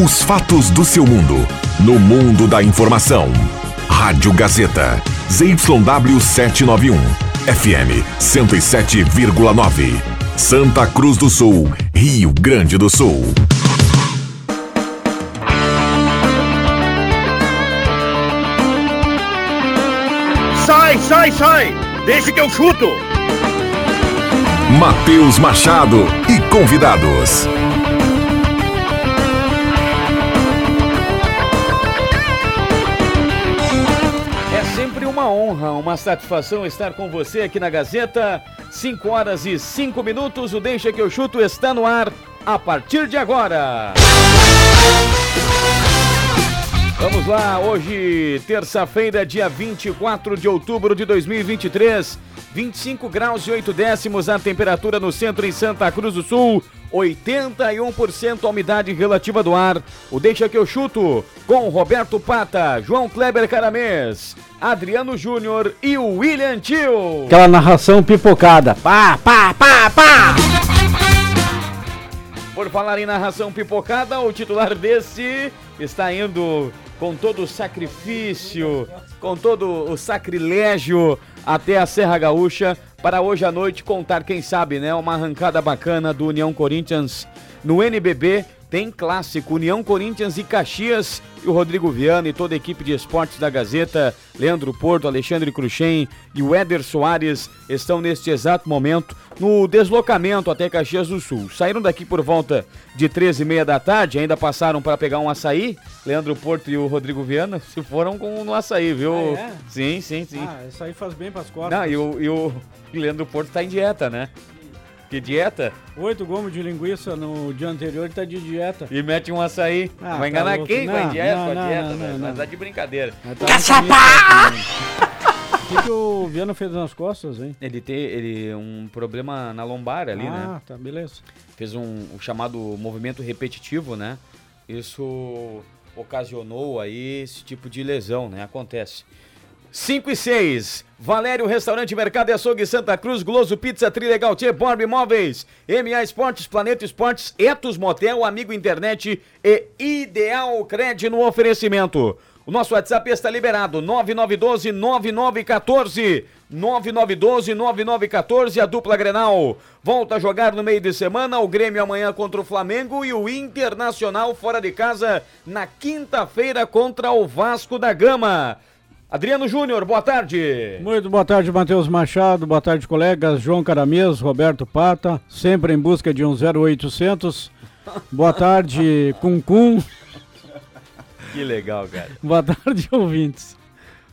Os fatos do seu mundo. No mundo da informação. Rádio Gazeta. ZYW 791. FM 107,9. Santa Cruz do Sul, Rio Grande do Sul. Sai, sai, sai! Deixa que eu chuto! Matheus Machado e convidados. Honra, uma satisfação estar com você aqui na Gazeta. 5 horas e 5 minutos. O Deixa que eu chuto está no ar a partir de agora. Vamos lá, hoje, terça-feira, dia 24 de outubro de 2023. 25 graus e 8 décimos a temperatura no centro em Santa Cruz do Sul. 81% a umidade relativa do ar. O Deixa que eu chuto com Roberto Pata, João Kleber Caramês, Adriano Júnior e o William Tio. Aquela narração pipocada. Pá, pá, pá, pá. Por falar em narração pipocada, o titular desse está indo com todo o sacrifício, com todo o sacrilégio até a Serra Gaúcha para hoje à noite contar, quem sabe, né, uma arrancada bacana do União Corinthians no NBB tem clássico União Corinthians e Caxias. E o Rodrigo Viana e toda a equipe de esportes da Gazeta, Leandro Porto, Alexandre Cruxem e o Éder Soares estão neste exato momento no deslocamento até Caxias do Sul. Saíram daqui por volta de 13 e meia da tarde, ainda passaram para pegar um açaí. Leandro Porto e o Rodrigo Viana se foram com no açaí, viu? Ah, é? Sim, sim, sim. Ah, isso aí faz bem para as costas. Não, e o, e o Leandro Porto está em dieta, né? Que dieta? Oito gomos de linguiça no dia anterior ele tá de dieta. E mete um açaí. Ah, Vai tá enganar tá quem não, a dieta? Não, com a dieta, não, não, mas tá de brincadeira. Tá Cachapá! O que, que o Viana fez nas costas, hein? Ele tem ele, um problema na lombar ali, ah, né? Ah, tá, beleza. Fez um o chamado movimento repetitivo, né? Isso ocasionou aí esse tipo de lesão, né? Acontece. 5 e 6. Valério Restaurante Mercado e Açougue Santa Cruz, Gloso Pizza, Trilegal Tchê, Borb Imóveis, MA Esportes, Planeta Esportes, Etos Motel, Amigo Internet e Ideal Cred no oferecimento. O nosso WhatsApp está liberado, 9912-9914. 9912-9914, a dupla Grenal. Volta a jogar no meio de semana, o Grêmio amanhã contra o Flamengo e o Internacional fora de casa na quinta-feira contra o Vasco da Gama. Adriano Júnior, boa tarde. Muito boa tarde, Matheus Machado. Boa tarde, colegas. João Caramês, Roberto Pata, sempre em busca de um 0800. Boa tarde, Cuncum. Que legal, cara. Boa tarde, ouvintes.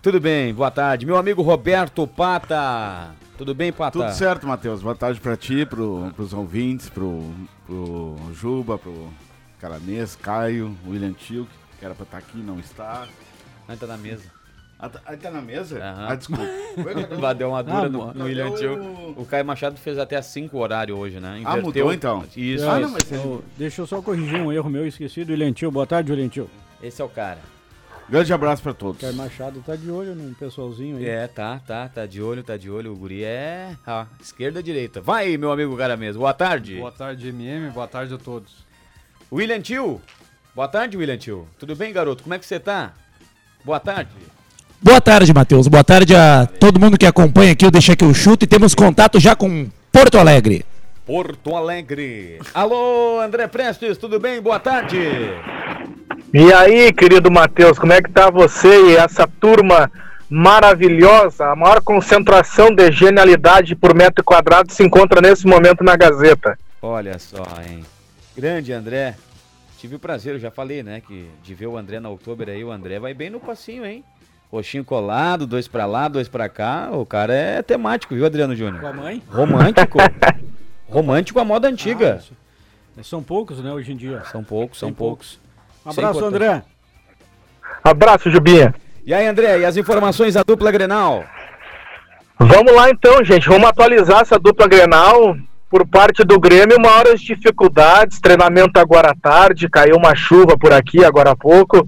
Tudo bem, boa tarde. Meu amigo Roberto Pata. Tudo bem, Pata? Tudo certo, Matheus. Boa tarde para ti, pro, pros ouvintes, pro, pro Juba, pro Caramês, Caio, William Tio, que era para estar tá aqui, não está. Ainda tá na mesa. Ah, tá, tá na mesa? Uhum. Ah, desculpa. Deu uma dura ah, no, no William Tio. O Caio Machado fez até 5 horário hoje, né? Inverteu. Ah, mudou então? Isso. Ah, não, mas ele... Deixa eu só corrigir um erro meu esquecido. William Tio, boa tarde, William Tio. Esse é o cara. Grande abraço pra todos. Caio Machado tá de olho num pessoalzinho aí. É, tá, tá, tá de olho, tá de olho. O guri é. Ah, esquerda, direita. Vai, meu amigo cara mesmo. Boa tarde. Boa tarde, MM. Boa tarde a todos. William Tio. Boa tarde, William Tio. Tudo bem, garoto? Como é que você tá? Boa tarde. Boa tarde, Matheus. Boa tarde a todo mundo que acompanha aqui o Deixa que eu chuto e temos contato já com Porto Alegre. Porto Alegre. Alô, André Prestes, tudo bem? Boa tarde. E aí, querido Matheus, como é que tá você e essa turma maravilhosa? A maior concentração de genialidade por metro quadrado se encontra nesse momento na Gazeta. Olha só, hein? Grande André. Tive o prazer, eu já falei, né, que de ver o André na outubro aí, o André vai bem no passinho, hein? Roxinho colado, dois pra lá, dois pra cá. O cara é temático, viu, Adriano Júnior? Com a mãe? Romântico. Romântico a moda antiga. Ah, são poucos, né, hoje em dia. São poucos, são poucos. Um abraço, André. Abraço, Jubinha. E aí, André, e as informações da dupla Grenal? Vamos lá então, gente. Vamos atualizar essa dupla Grenal. Por parte do Grêmio, maiores dificuldades. Treinamento agora à tarde, caiu uma chuva por aqui agora há pouco.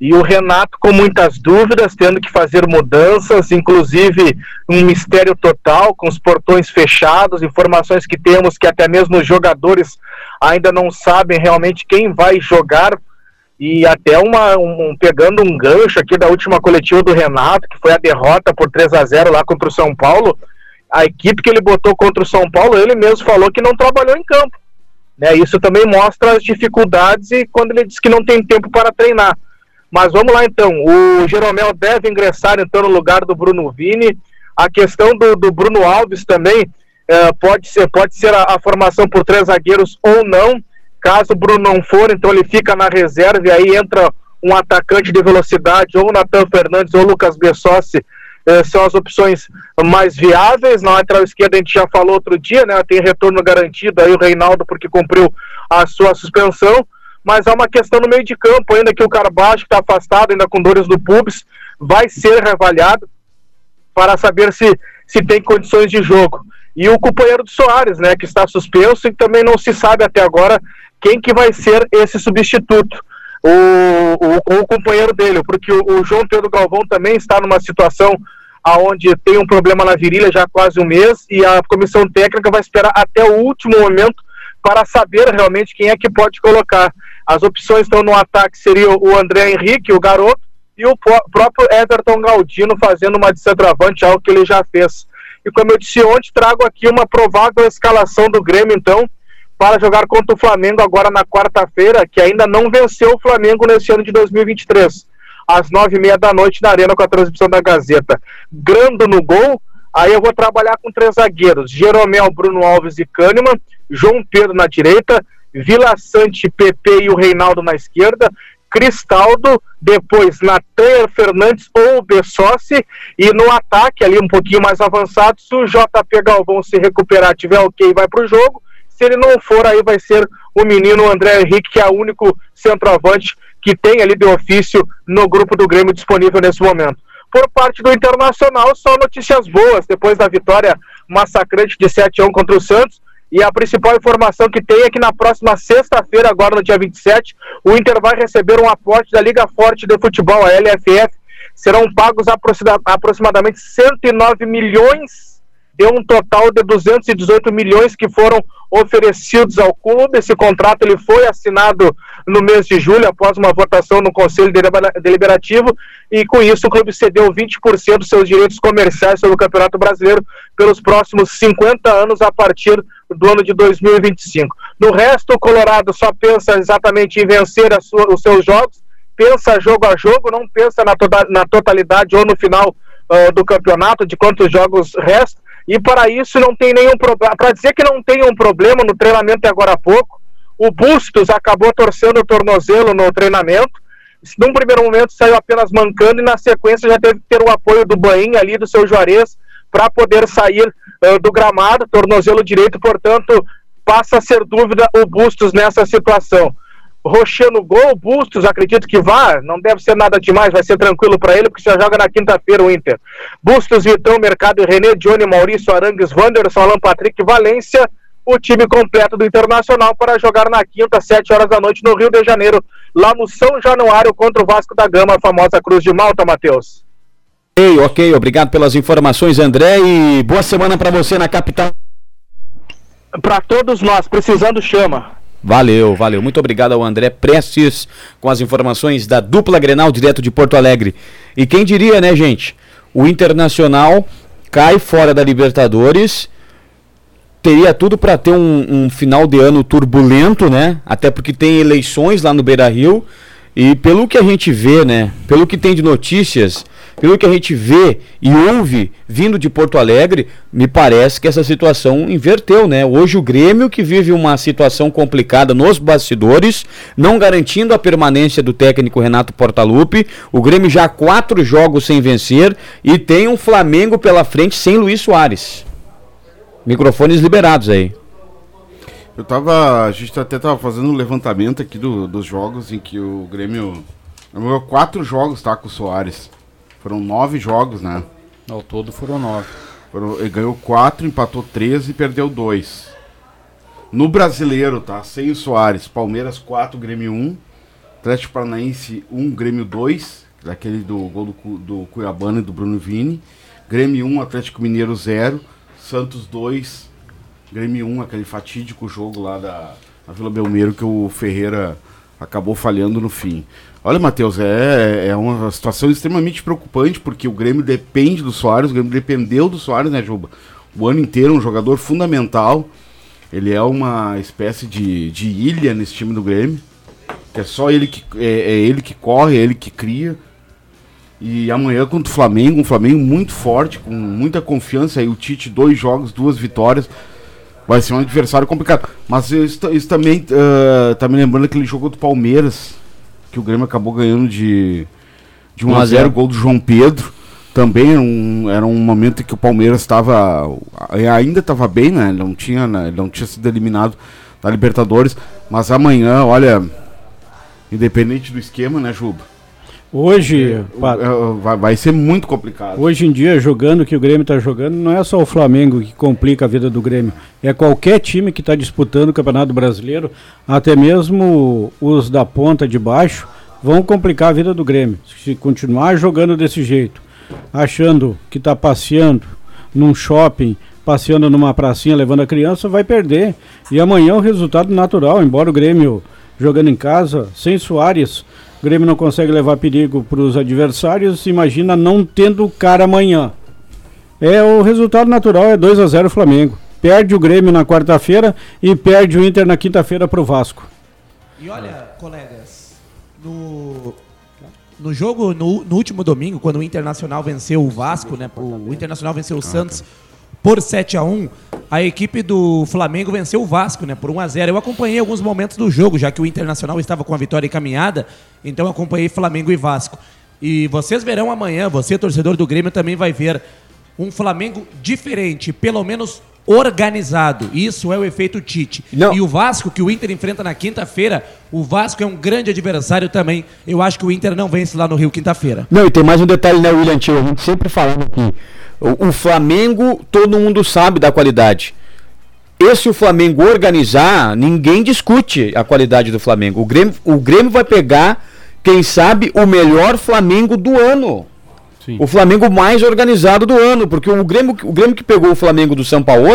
E o Renato com muitas dúvidas, tendo que fazer mudanças, inclusive um mistério total, com os portões fechados, informações que temos que até mesmo os jogadores ainda não sabem realmente quem vai jogar E até uma, um, pegando um gancho aqui da última coletiva do Renato, que foi a derrota por 3 a 0 lá contra o São Paulo, a equipe que ele botou contra o São Paulo, ele mesmo falou que não trabalhou em campo. Né? Isso também mostra as dificuldades e quando ele diz que não tem tempo para treinar. Mas vamos lá então, o Jeromel deve ingressar então no lugar do Bruno Vini. A questão do, do Bruno Alves também é, pode ser, pode ser a, a, formação por três zagueiros ou não. Caso o Bruno não for, então ele fica na reserva e aí entra um atacante de velocidade, ou Natan Fernandes ou Lucas Bessossi, é, são as opções mais viáveis. Na lateral esquerda a gente já falou outro dia, né? Tem retorno garantido aí o Reinaldo porque cumpriu a sua suspensão. Mas há uma questão no meio de campo ainda que o Carbaixo está afastado, ainda com dores do pubis, vai ser reavaliado para saber se, se tem condições de jogo e o companheiro do Soares, né, que está suspenso e também não se sabe até agora quem que vai ser esse substituto, o, o, o companheiro dele, porque o, o, João Pedro Galvão também está numa situação aonde tem um problema na virilha já há quase um mês e a comissão técnica vai esperar até o último momento para saber realmente quem é que pode colocar. As opções estão no ataque seria o André Henrique, o garoto, e o próprio Everton Galdino fazendo uma de centroavante, algo que ele já fez. E como eu disse ontem, trago aqui uma provável escalação do Grêmio, então, para jogar contra o Flamengo agora na quarta-feira, que ainda não venceu o Flamengo nesse ano de 2023. Às nove e meia da noite na Arena com a transmissão da Gazeta. Grando no gol, aí eu vou trabalhar com três zagueiros: Jeromel, Bruno Alves e Kahneman, João Pedro na direita, Vila Sante, PP e o Reinaldo na esquerda, Cristaldo, depois Natan Fernandes ou Bessossi, e no ataque, ali um pouquinho mais avançado, se o JP Galvão se recuperar, tiver ok, vai para o jogo. Se ele não for, aí vai ser o menino André Henrique, que é o único centroavante que tem ali de ofício no grupo do Grêmio disponível nesse momento. Por parte do Internacional, só notícias boas. Depois da vitória massacrante de 7 a 1 contra o Santos, e a principal informação que tem é que na próxima sexta-feira, agora no dia 27, o Inter vai receber um aporte da Liga Forte de Futebol, a LFF. Serão pagos aproximadamente 109 milhões deu um total de 218 milhões que foram oferecidos ao clube. Esse contrato ele foi assinado no mês de julho, após uma votação no Conselho Deliberativo, e com isso o clube cedeu 20% dos seus direitos comerciais sobre o Campeonato Brasileiro pelos próximos 50 anos a partir do ano de 2025. No resto, o Colorado só pensa exatamente em vencer sua, os seus jogos, pensa jogo a jogo, não pensa na, to na totalidade ou no final uh, do campeonato, de quantos jogos restam e para isso não tem nenhum problema. Para dizer que não tem um problema no treinamento agora há pouco, o Bustos acabou torcendo o tornozelo no treinamento. Num primeiro momento saiu apenas mancando e na sequência já teve que ter o apoio do Bain ali, do seu Juarez, para poder sair uh, do gramado, tornozelo direito, portanto, passa a ser dúvida o Bustos nessa situação. Rocher no gol, Bustos, acredito que vá, não deve ser nada demais, vai ser tranquilo para ele, porque já joga na quinta-feira o Inter. Bustos, Vitão, Mercado, René, Johnny, Maurício, Arangues, Wanderson, Alan Patrick, Valência, o time completo do Internacional para jogar na quinta, sete horas da noite, no Rio de Janeiro, lá no São Januário, contra o Vasco da Gama, a famosa Cruz de Malta, Matheus. Ok, ok, obrigado pelas informações, André, e boa semana para você na capital. Para todos nós, precisando chama. Valeu, valeu. Muito obrigado ao André Prestes com as informações da dupla Grenal direto de Porto Alegre. E quem diria, né, gente? O Internacional cai fora da Libertadores. Teria tudo para ter um, um, final de ano turbulento, né? Até porque tem eleições lá no Beira Rio. E pelo que a gente vê, né? Pelo que tem de notícias, pelo que a gente vê e ouve vindo de Porto Alegre, me parece que essa situação inverteu, né? Hoje o Grêmio que vive uma situação complicada nos bastidores, não garantindo a permanência do técnico Renato Portaluppi, o Grêmio já quatro jogos sem vencer e tem um Flamengo pela frente sem Luiz Soares. Microfones liberados aí. Eu tava. A gente até tava fazendo um levantamento aqui do, dos jogos em que o Grêmio. Quatro jogos tá com o Soares. Foram nove jogos, né? Ao todo foram nove. Foram, ele ganhou quatro, empatou três e perdeu dois. No brasileiro, tá? Sem o Soares, Palmeiras 4, Grêmio 1. Atlético Paranaense 1, Grêmio 2. Daquele do gol do, do Cuiabana e do Bruno Vini. Grêmio 1, Atlético Mineiro 0. Santos 2, Grêmio 1, aquele fatídico jogo lá da, da Vila Belmiro que o Ferreira acabou falhando no fim. Olha, Matheus, é, é uma situação extremamente preocupante, porque o Grêmio depende do Soares, o Grêmio dependeu do Soares, né, Juba? O ano inteiro, um jogador fundamental. Ele é uma espécie de, de ilha nesse time do Grêmio. Que é só ele que, é, é ele que corre, é ele que cria. E amanhã contra o Flamengo, um Flamengo muito forte, com muita confiança. Aí o Tite, dois jogos, duas vitórias. Vai ser um adversário complicado. Mas isso, isso também uh, tá me lembrando aquele jogo do Palmeiras, que o Grêmio acabou ganhando de, de 1 a 0 gol do João Pedro. Também era um, era um momento em que o Palmeiras estava. Ainda estava bem, né? Ele não tinha, né? Ele não tinha sido eliminado da Libertadores. Mas amanhã, olha. Independente do esquema, né, Juba? Hoje é, vai, vai, ser muito complicado. Hoje em dia, jogando o que o Grêmio está jogando, não é só o Flamengo que complica a vida do Grêmio. É qualquer time que está disputando o Campeonato Brasileiro, até mesmo os da ponta de baixo, vão complicar a vida do Grêmio. Se continuar jogando desse jeito, achando que está passeando num shopping, passeando numa pracinha, levando a criança, vai perder. E amanhã o resultado natural, embora o Grêmio jogando em casa, sem Soares o Grêmio não consegue levar perigo para os adversários, imagina não tendo cara amanhã. É o resultado natural é 2 a 0 Flamengo. Perde o Grêmio na quarta-feira e perde o Inter na quinta-feira para o Vasco. E olha, colegas, no, no jogo, no, no, último domingo, quando o Internacional venceu o Vasco, né? O, o Internacional venceu o Santos por 7 a 1 a equipe do Flamengo venceu o Vasco, né, por 1 a 0 Eu acompanhei alguns momentos do jogo, já que o Internacional estava com a vitória encaminhada, então acompanhei Flamengo e Vasco. E vocês verão amanhã, você, torcedor do Grêmio, também vai ver um Flamengo diferente, pelo menos organizado. Isso é o efeito Tite. Não. E o Vasco, que o Inter enfrenta na quinta-feira, o Vasco é um grande adversário também. Eu acho que o Inter não vence lá no Rio quinta-feira. Não, e tem mais um detalhe, né, William Tio? A gente sempre falando aqui. O, o Flamengo, todo mundo sabe da qualidade. Esse o Flamengo organizar, ninguém discute a qualidade do Flamengo. O Grêmio, o Grêmio vai pegar, quem sabe, o melhor Flamengo do ano. Sim. O Flamengo mais organizado do ano, porque o Grêmio, o Grêmio que pegou o Flamengo do São Paulo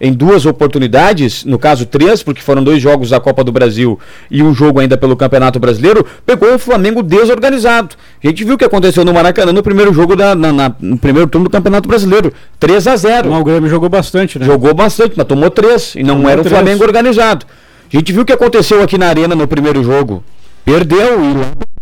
em duas oportunidades, no caso três, porque foram dois jogos da Copa do Brasil e um jogo ainda pelo Campeonato Brasileiro, pegou o Flamengo desorganizado. A gente viu o que aconteceu no Maracanã no primeiro jogo da, na, na, no primeiro turno do Campeonato Brasileiro. 3 a 0 Não, o Grêmio jogou bastante, né? Jogou bastante, mas tomou três e não tomou era um Flamengo organizado. A gente viu o que aconteceu aqui na Arena no primeiro jogo. Perdeu e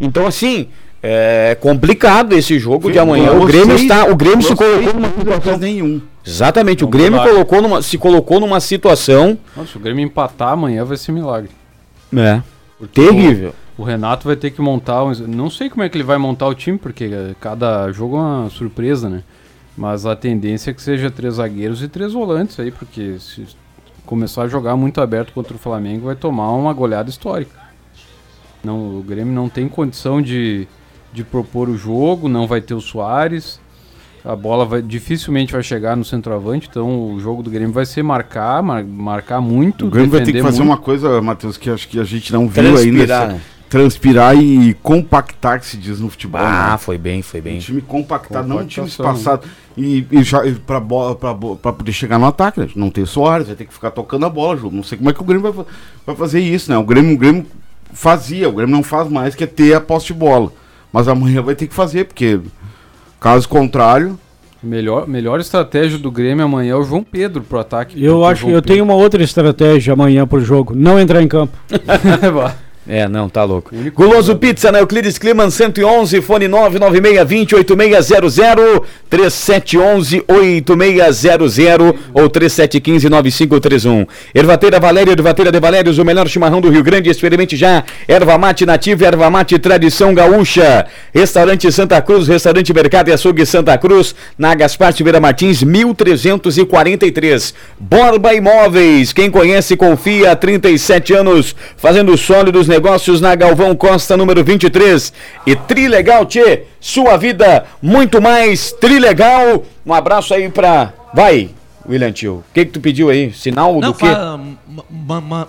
então assim, é complicado esse jogo Sim, de amanhã. O Grêmio está, o Grêmio se colocou numa situação nenhum. Exatamente, o Grêmio colocou numa, se colocou numa situação. Nossa, o Grêmio empatar amanhã vai ser milagre. É. Porque terrível. O, o, Renato vai ter que montar, um, não sei como é que ele vai montar o time, porque cada jogo é uma surpresa, né? Mas a tendência é que seja três zagueiros e três volantes aí, porque se começar a jogar muito aberto contra o Flamengo vai tomar uma goleada histórica. Não, o Grêmio não tem condição de de propor o jogo, não vai ter o Soares. A bola vai, dificilmente vai chegar no centroavante, então o jogo do Grêmio vai ser marcar, mar, marcar muito. O Grêmio vai ter que fazer muito. uma coisa, Matheus, que acho que a gente não viu Transpirar, ainda. Né? Transpirar e compactar, que se diz no futebol. Ah, né? foi bem, foi bem. Um time compactado, não um time espaçado. E, e já para bola, pra, pra poder chegar no ataque, né? não ter Soares, vai ter que ficar tocando a bola, Ju. Não sei como é que o Grêmio vai, vai fazer isso, né? O Grêmio, o Grêmio fazia, o Grêmio não faz mais, que é ter a posse de bola. Mas amanhã vai ter que fazer, porque caso contrário. Melhor, melhor estratégia do Grêmio amanhã é o João Pedro pro ataque. Eu acho que eu Pedro. tenho uma outra estratégia amanhã pro jogo. Não entrar em campo. É, não, tá louco. Guloso Pizza na Euclides Climan 111, fone 99620 3711 8600 ou 3715 9531. Ervateira Valéria, Ervateira de Valérios, o melhor chimarrão do Rio Grande, experimente já. Erva mate nativa, erva mate tradição gaúcha. Restaurante Santa Cruz, restaurante Mercado e Açougue Santa Cruz, na Gaspar Silveira Martins 1343. Borba Imóveis, quem conhece confia há 37 anos, fazendo sólidos negócios na Galvão Costa, número 23. E Trilegal Tchê, sua vida muito mais Trilegal. Um abraço aí pra. Vai, William Tio. O que, que tu pediu aí? Sinal Não, do quê?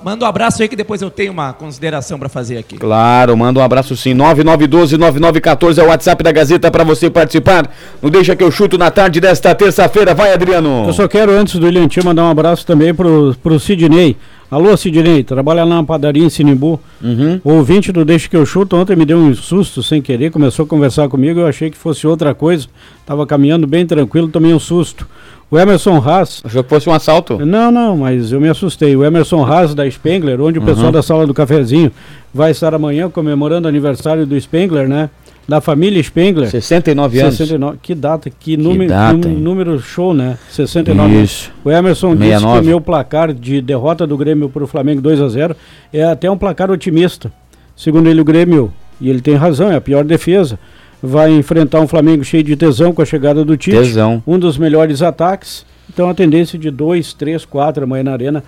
manda um abraço aí que depois eu tenho uma consideração para fazer aqui. Claro, manda um abraço sim. 9912-9914 é o WhatsApp da Gazeta para você participar. Não deixa que eu chuto na tarde desta terça-feira. Vai, Adriano. Eu só quero, antes do William Tio, mandar um abraço também pro, pro Sidney Alô, Sidney, trabalha lá na padaria em Sinimbu. Uhum. O ouvinte do Deixa que eu chuto ontem me deu um susto sem querer, começou a conversar comigo, eu achei que fosse outra coisa. Tava caminhando bem tranquilo, tomei um susto. O Emerson Haas. Achou que fosse um assalto? Não, não, mas eu me assustei. O Emerson Haas da Spengler, onde o pessoal da sala do cafezinho vai estar amanhã comemorando o aniversário do Spengler, né? Da família Spengler. 69 anos. 69. Que data, que, número, data, número show, né? 69. Isso. O Emerson disse 69. que o meu placar de derrota do Grêmio para o Flamengo 2 a 0 é até um placar otimista. Segundo ele, o Grêmio, e ele tem razão, é a pior defesa, vai enfrentar um Flamengo cheio de tesão com a chegada do Tite. Tesão. Um dos melhores ataques. Então a tendência de 2, 3, 4 amanhã na Arena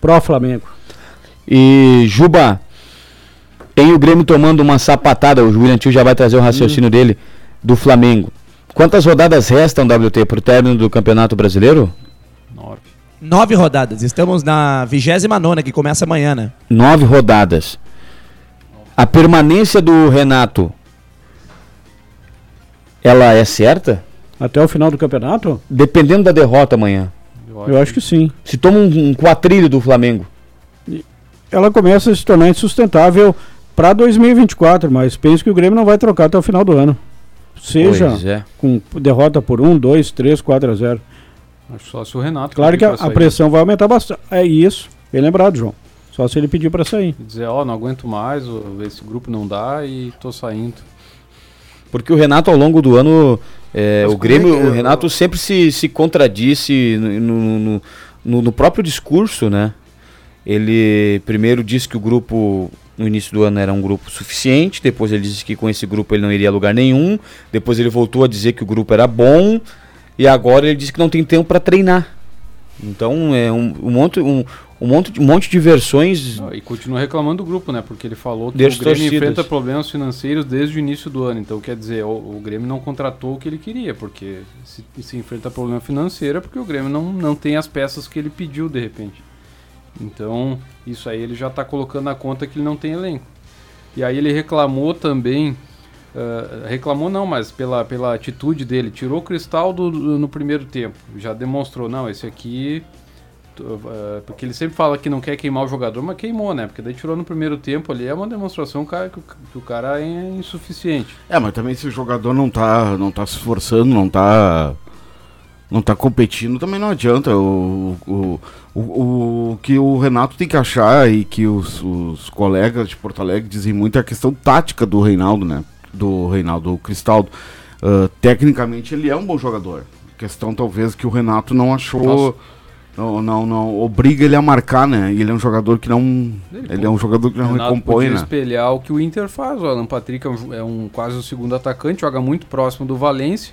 pró Flamengo. E Juba, tem o Grêmio tomando uma sapatada, o William Tio já vai trazer o raciocínio dele, do Flamengo. Quantas rodadas restam, WT, pro término do Campeonato Brasileiro? Nove. Nove rodadas. Estamos na 29 que começa amanhã, né? Nove rodadas. A permanência do Renato, ela é certa? Até o final do campeonato? Dependendo da derrota amanhã. Eu acho que sim. Se toma um, um quatrilho do Flamengo. Ela começa a se tornar insustentável para 2024, mas penso que o Grêmio não vai trocar até o final do ano. Seja é. com derrota por 1, 2, 3, 4 a 0. Acho só se o Renato. Claro que a, a pressão vai aumentar bastante. É isso, bem lembrado, João. Só se ele pedir para sair. E Dizer, ó, não aguento mais, esse grupo não dá e tô saindo. Porque o Renato, ao longo do ano, é, o como Grêmio, é que é? o Renato sempre se, se contradisse no, no- no- no próprio discurso, né? Ele primeiro disse que o grupo, no início do ano, era um grupo suficiente, depois ele disse que com esse grupo ele não iria a lugar nenhum, depois ele voltou a dizer que o grupo era bom, e agora ele disse que não tem tempo para treinar. Então é um, um monte, um, um monte, de- um monte de versões. Ah, E continua reclamando do grupo, né? Porque ele falou que o Grêmio enfrenta problemas financeiros desde o início do ano. Então, quer dizer, o, o Grêmio não contratou o que ele queria, porque se, se enfrenta problema financeiro é porque o Grêmio não, não tem as peças que ele pediu de repente. Então, isso aí ele já está colocando na conta que ele não tem elenco. E aí ele reclamou também, ah, reclamou não, mas pela, pela atitude dele, tirou o cristal do, do- no primeiro tempo. Já demonstrou, não, esse aqui ah, porque ele sempre fala que não quer queimar o jogador, mas queimou, né? Porque daí tirou no primeiro tempo ali, é uma demonstração cara, que, que o cara é insuficiente. É, mas também se o jogador não tá, não tá se esforçando, não tá não tá competindo, também não adianta. O, o, o, o que o Renato tem que achar e que os, os colegas de Porto Alegre dizem muito é a questão tática do Reinaldo, né? Do Reinaldo do Cristaldo. Ah, tecnicamente ele é um bom jogador. Questão talvez que o Renato não achou. Nossa. Não, não, não obriga ele a marcar, né? E ele é um jogador que não. Ele é um jogador que não Renato recompõe, né? espelhar o que o Inter faz. O Alan Patrick é um, é um quase o segundo atacante, joga muito próximo do Valência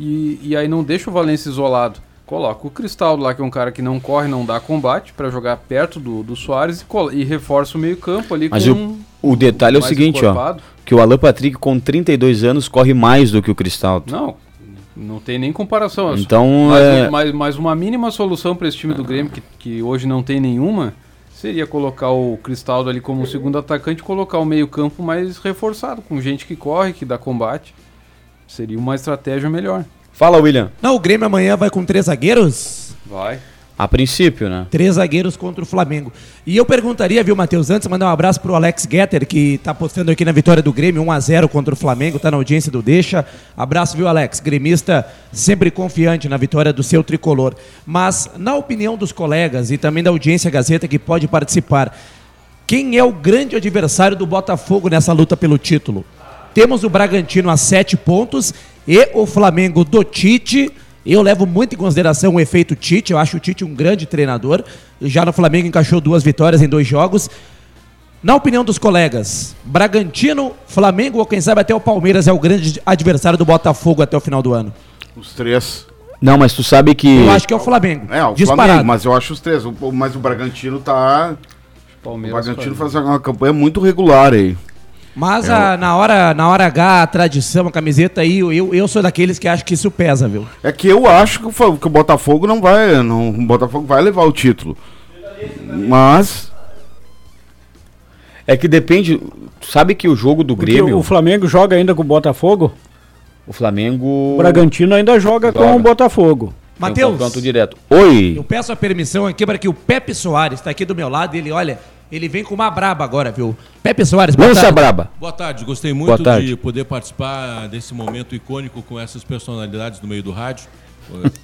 e, e aí não deixa o Valência isolado. Coloca o Cristaldo lá, que é um cara que não corre, não dá combate, para jogar perto do, do Soares e, e reforça o meio-campo ali Mas com. O detalhe é o seguinte, ó. encorpado. Que o Alan Patrick, com 32 anos, corre mais do que o Cristaldo. Não, não tem nem comparação. Então, mas, é- mas, mas uma mínima solução para esse time do Grêmio, que, que hoje não tem nenhuma, seria colocar o Cristaldo ali como segundo atacante e colocar o meio-campo mais reforçado, com gente que corre, que dá combate. Seria uma estratégia melhor. Fala, William. Não, o Grêmio amanhã vai com três zagueiros? Vai. A princípio, né? Três zagueiros contra o Flamengo. E eu perguntaria, viu, Matheus, antes, mandar um abraço pro Alex Getter, que tá postando aqui na vitória do Grêmio, 1x0 contra o Flamengo, tá na audiência do Deixa. Abraço, viu, Alex? Gremista sempre confiante na vitória do seu tricolor. Mas, na opinião dos colegas e também da audiência Gazeta que pode participar, quem é o grande adversário do Botafogo nessa luta pelo título? Temos o Bragantino a sete pontos e o Flamengo do Tite. Eu levo muito em consideração o efeito Tite. Eu acho o Tite um grande treinador. Já no Flamengo encaixou duas vitórias em dois jogos. Na opinião dos colegas, Bragantino, Flamengo ou quem sabe até o Palmeiras é o grande adversário do Botafogo até o final do ano? Os três. Não, mas tu sabe que. Eu acho que é o Flamengo. É, o disparado. Flamengo, mas eu acho os três. O- o- mas o Bragantino tá. O Palmeiras. Bragantino faz uma campanha muito regular aí. Mas É a- na, hora, na hora H, a tradição, a camiseta aí, eu, eu sou daqueles que acham que isso pesa, viu? É que eu acho que o, que o Botafogo não vai. Não, o Botafogo vai levar o título. Mas. É que depende. Sabe que o jogo do Porque Grêmio. o Flamengo joga ainda com o Botafogo, O Flamengo. o Bragantino ainda joga, com Joga. o Botafogo. Matheus. confronto direto. Oi. Eu peço a permissão aqui para que o Pepe Soares está aqui do meu lado. Ele, olha, ele vem com uma braba agora, viu? Pepe Soares, boa Lança tarde. braba. Boa tarde, gostei muito tarde. de poder participar desse momento icônico com essas personalidades no meio do rádio.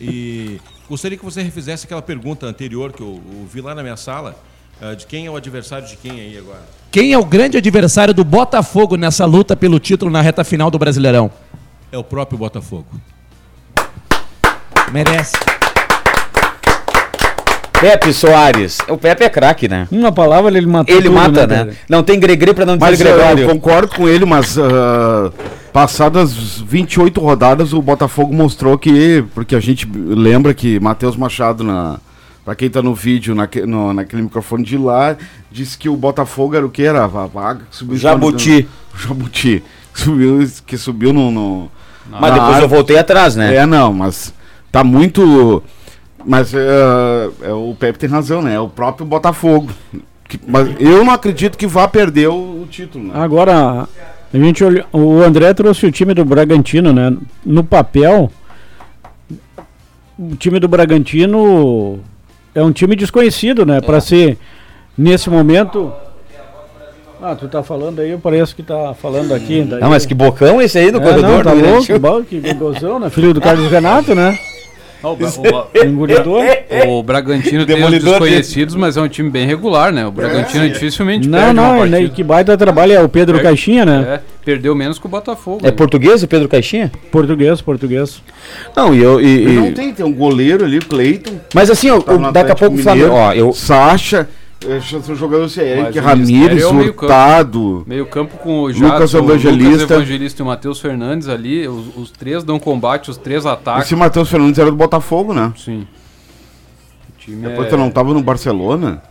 E gostaria que você refizesse aquela pergunta anterior que eu ouvi lá na minha sala, eh, de quem é o adversário de quem aí agora. Quem é o grande adversário do Botafogo nessa luta pelo título na reta final do Brasileirão? É o próprio Botafogo. Merece. Pepe Soares. O Pepe é craque, né? Uma palavra ele matou Ele tudo, mata, né, né? Não tem Gregre pra não dizer Mas eu, eu Gregório. concordo com ele, mas ah, passadas 28 rodadas o Botafogo mostrou que, porque a gente lembra que Matheus Machado na Pra quem tá no vídeo, naque, no- naquele microfone de lá, disse que o Botafogo era o que? Era a vaga que subiu. Jabuti. O Jabuti. Subiu, que subiu no. no Mas depois eu árvore. voltei atrás, né? É, não, mas tá muito. Mas é, é, o Pepe tem razão, né? É o próprio Botafogo. Que- mas eu não acredito que vá perder o, o título, né? Agora, a gente olha, o André trouxe o time do Bragantino, né? No papel, o time do Bragantino é um time desconhecido, né? Pra ser nesse momento. Ah, tu tá falando aí, parece que tá falando aqui. daí- Não, mas que bocão esse aí no é, corredor não, tá do louco, bom, que gozão, né? Filho do Carlos Renato, né? O, o, o Bragantino tem os desconhecidos, mas é um time bem regular, né? O Bragantino dificilmente Não, perde uma não, partida. né, que baita trabalho é o Pedro É, Caixinha, né? É, perdeu menos que o Botafogo. É né? português o Pedro Caixinha? Português, português. Não, e eu. e- Não e- tem, tem um goleiro ali, o Cleiton. Mas assim, ó, tá daqui a pouco o Flamengo. Ó, eu. Sacha, são jogadores assim, Eric Ramírez, é o meio-campo. Hurtado. Meio campo com o Lucas Jadson, o Evangelista. Lucas Evangelista e o Matheus Fernandes ali, os, os três dão combate, os três atacam. Esse Matheus Fernandes era do Botafogo, né? Sim. O time Depois é... tu não tava no Barcelona.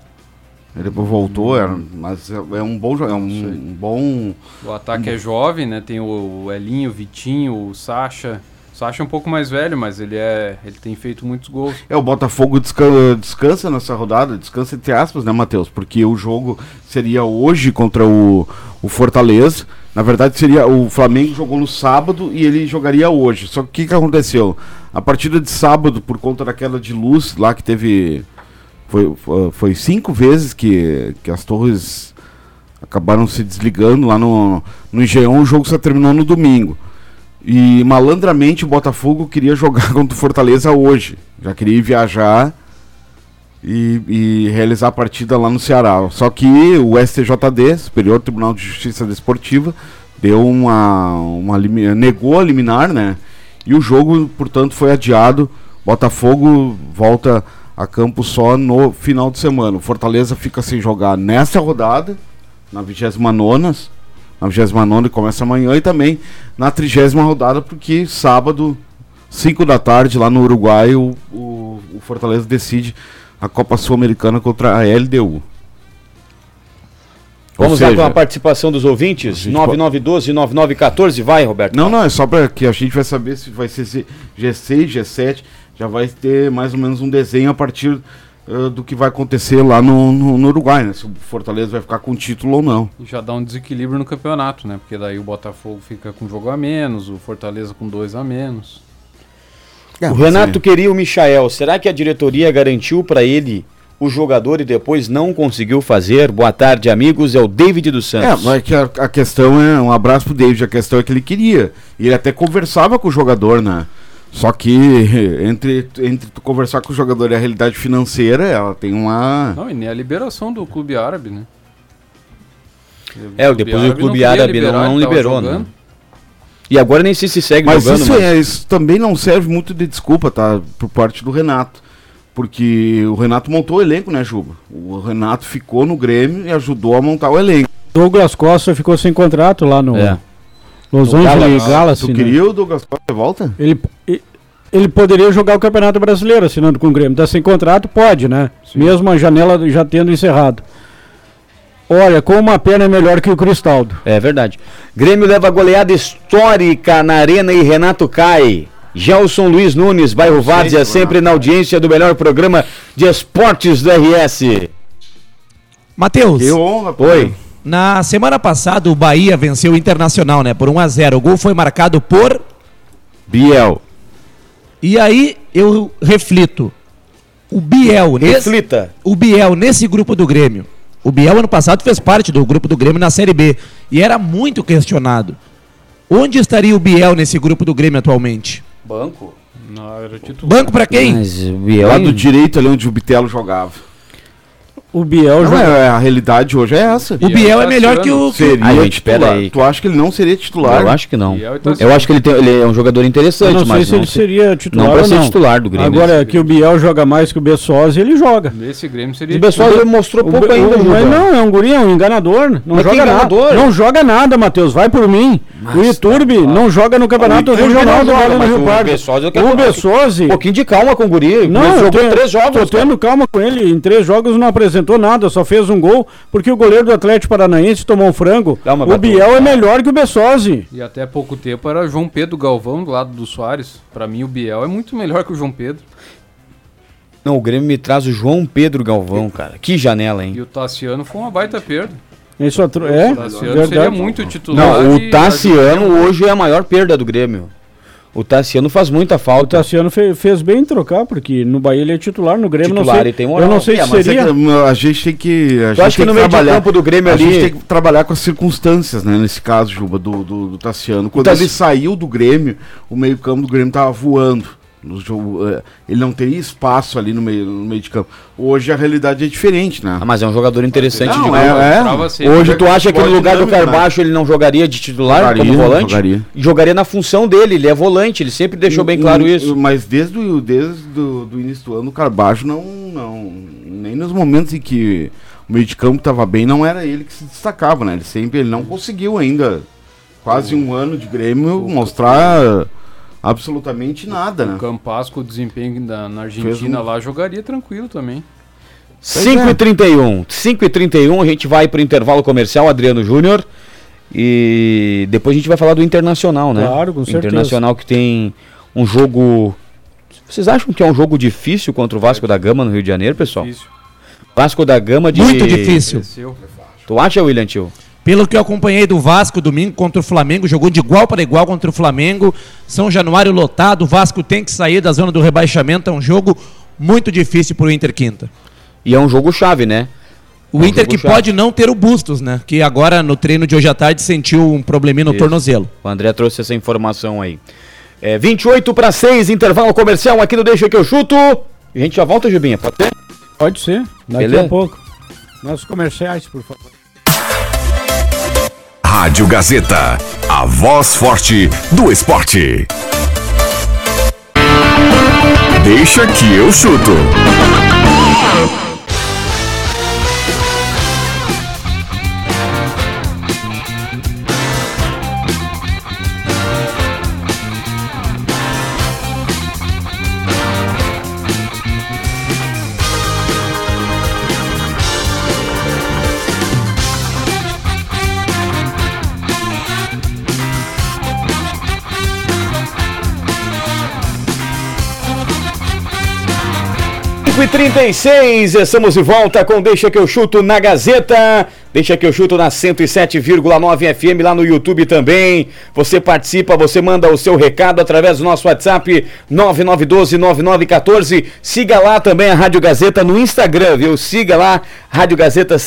Ele voltou, era, mas é é um bom é um, um bom. O ataque é jovem, né? Tem o, o Elinho, o Vitinho, o Sacha. Sacha é um pouco mais velho, mas ele é. ele tem feito muitos gols. É, o Botafogo desca- descansa nessa rodada, descansa entre aspas, né, Matheus? Porque o jogo seria hoje contra o, o Fortaleza. Na verdade, seria o Flamengo jogou no sábado e ele jogaria hoje. Só que o que, que aconteceu? A partida de sábado, por conta daquela de luz lá que teve. Foi- foi cinco vezes que, que as torres acabaram se desligando lá no, no Engenhão. O jogo só terminou no domingo. E malandramente o Botafogo queria jogar contra o Fortaleza hoje. Já queria ir viajar e, e realizar a partida lá no Ceará. Só que o STJD, Superior Tribunal de Justiça Desportiva, deu uma, uma negou a liminar, né? E o jogo, portanto, foi adiado. Botafogo volta a campo só no final de semana. O Fortaleza fica sem jogar nessa rodada, na 29 na 29 começa amanhã e também na 30 rodada, porque sábado, 5 da tarde, lá no Uruguai, o, o, o Fortaleza decide a Copa Sul-Americana contra a LDU. Ou Vamos lá seja, com a participação dos ouvintes. gente 9912-9914. Vai, Roberto. Não, não, é só para que a gente vai saber se vai ser se- G6, G7, já vai ter mais ou menos um desenho a partir do que vai acontecer lá no, no, no Uruguai, né? Se o Fortaleza vai ficar com título ou não. E já dá um desequilíbrio no campeonato, né? Porque daí o Botafogo fica com um jogo a menos, o Fortaleza com dois a menos. O Renato queria o Michael. Será que a diretoria garantiu para ele o jogador e depois não conseguiu fazer? Boa tarde, amigos. É o David dos É, Santos. mas que a, a questão é, um abraço pro David, a questão é que ele queria. E ele até conversava com o jogador, né? Só que entre, entre tu conversar com o jogador e a realidade financeira, ela tem uma. Não, e nem a liberação do clube árabe, né? É, depois o clube árabe não- liberar, não liberou, né? E agora nem sei se segue Mas jogando. isso, mas- é- isso também não serve muito de desculpa, tá? Por parte do Renato. Porque o Renato montou o elenco, né, Juba? O Renato ficou no Grêmio e ajudou a montar o elenco. Douglas Costa ficou sem contrato lá no É. Los No Angeles Galaxy. Galaxy. tu né? queria o Douglas Costa de volta? Ele, ele poderia jogar o Campeonato Brasileiro assinando com o Grêmio. Tá sem contrato? Pode, né? Mesmo a janela já tendo encerrado. Olha, com uma pena é melhor que o Cristaldo. É verdade. Grêmio leva goleada histórica na Arena e Renato cai. Gelson Luiz Nunes, bairro Várzea, sempre na audiência do melhor programa de esportes do RS. Matheus, Que honra, pô. Oi. Na semana passada o Bahia venceu o Internacional, né? Por 1 a 0 O gol foi marcado por. Biel. E aí eu reflito. O Biel, nesse, Reflita. o Biel nesse grupo do Grêmio. O Biel ano passado fez parte do grupo do Grêmio na Série B e era muito questionado. Onde estaria o Biel nesse grupo do Grêmio atualmente? Banco. Não, era titular. Banco pra quem? Mas o Biel. Lado direito ali onde o Bitelo jogava. O Biel Não, joga. é, a realidade hoje é essa. O Biel é melhor que o. Seria Ai, gente, titular. pera aí. Tu acha que ele não seria titular? Eu acho que não. Biel tá Eu acho que ele, tem, ele é um jogador Eu interessante, não sei mas se não, ele seria titular não para ou ser não. titular do Grêmio. Agora que o Biel joga mais que o Bessosi, ele joga. Nesse Grêmio seria. o titular. mostrou O pouco Be- ainda, o- mas não, é um guri, é um enganador. Não Mas joga enganador? nada. Não joga nada, Matheus. Vai por mim. O Iturbe não joga no Campeonato O Regional do Vale do mas Rio o Pardo. Bessosi eu quero O falar Bessosi... Um pouquinho de calma com o Guri. Não, mas jogou tenho- três jogos. Tô cara. tendo calma com ele. Em três jogos não apresentou nada, só fez um gol, porque o goleiro do Atlético Paranaense tomou um frango. Calma, o. Biel é melhor que o Bessosi. E até pouco tempo era João Pedro Galvão do lado do Soares. Pra mim, o Biel é muito melhor que o João Pedro. Não, o Grêmio me traz o João Pedro Galvão, cara. Que janela, hein? E o Tassiano foi uma baita perda. Ele só tro- é, O Tassiano seria muito titular. Não, o Tassiano hoje é a maior perda do Grêmio. O Tassiano faz muita O falta. Tassiano fe- fez bem em trocar, porque no Bahia ele é titular, no Grêmio Titular não sei. e tem moral. eu não sei É, se mas é seria. que, a gente tem que. A Eu gente acho que no meio de trabalhar- campo do Grêmio a ali- gente tem que trabalhar com as circunstâncias, né? Nesse caso, Juba, do, do, do Tassiano. Quando Tassi- ele saiu do Grêmio, o meio-campo do Grêmio tava voando. No jogo, eh, ele não teria espaço ali no meio, no meio de campo. Hoje a realidade é diferente, né? Ah, mas é um jogador interessante Não, de é- bola. é. Hoje tu acha que no lugar do dinâmico, né? Carbacho ele não jogaria de titular como volante? Jogaria. Jogaria na função dele, ele é volante, ele sempre deixou bem claro Hum, isso. Mas desde o desde do, do início do ano, o Carbajo não, não. Nem nos momentos em que o meio de campo estava bem, não era ele que se destacava, né? Ele sempre ele não conseguiu ainda, quase um ano de Grêmio, mostrar absolutamente nada, O né? Campas com o desempenho da, na Argentina um- lá jogaria tranquilo também. 5 e 31 5 e 31 a gente vai pro intervalo comercial, Adriano Júnior. E depois a gente vai falar do Internacional, né? Claro, com certeza. Internacional que tem um jogo. Vocês acham que é um jogo difícil contra o Vasco da Gama no Rio de Janeiro, pessoal? Difícil. Vasco da Gama de. Muito difícil. Tu acha, William Tio? Pelo que eu acompanhei do Vasco domingo contra o Flamengo, jogou de igual para igual contra o Flamengo. São Januário lotado, o Vasco tem que sair da zona do rebaixamento. É um jogo muito difícil para o Inter Quinta. E é um jogo chave, né? O É um Inter que chato. pode não ter o Bustos, né? Que agora no treino de hoje à tarde sentiu um probleminha no Isso. tornozelo. O André trouxe essa informação aí. É 28 para 6, intervalo comercial aqui no Deixa que eu chuto. E a gente já volta, Jubinha, pode ser? Pode ser, daqui Beleza? a pouco. Nossos comerciais, por favor. Rádio Gazeta, a voz forte do esporte. Deixa que eu chuto. E 36 estamos de volta com Deixa que eu chuto na Gazeta. Deixa que eu chuto na 107,9 FM lá no YouTube também. Você participa, você manda o seu recado através do nosso WhatsApp 99129914. Siga lá também a Rádio Gazeta no Instagram, viu? Siga lá Rádio Gazeta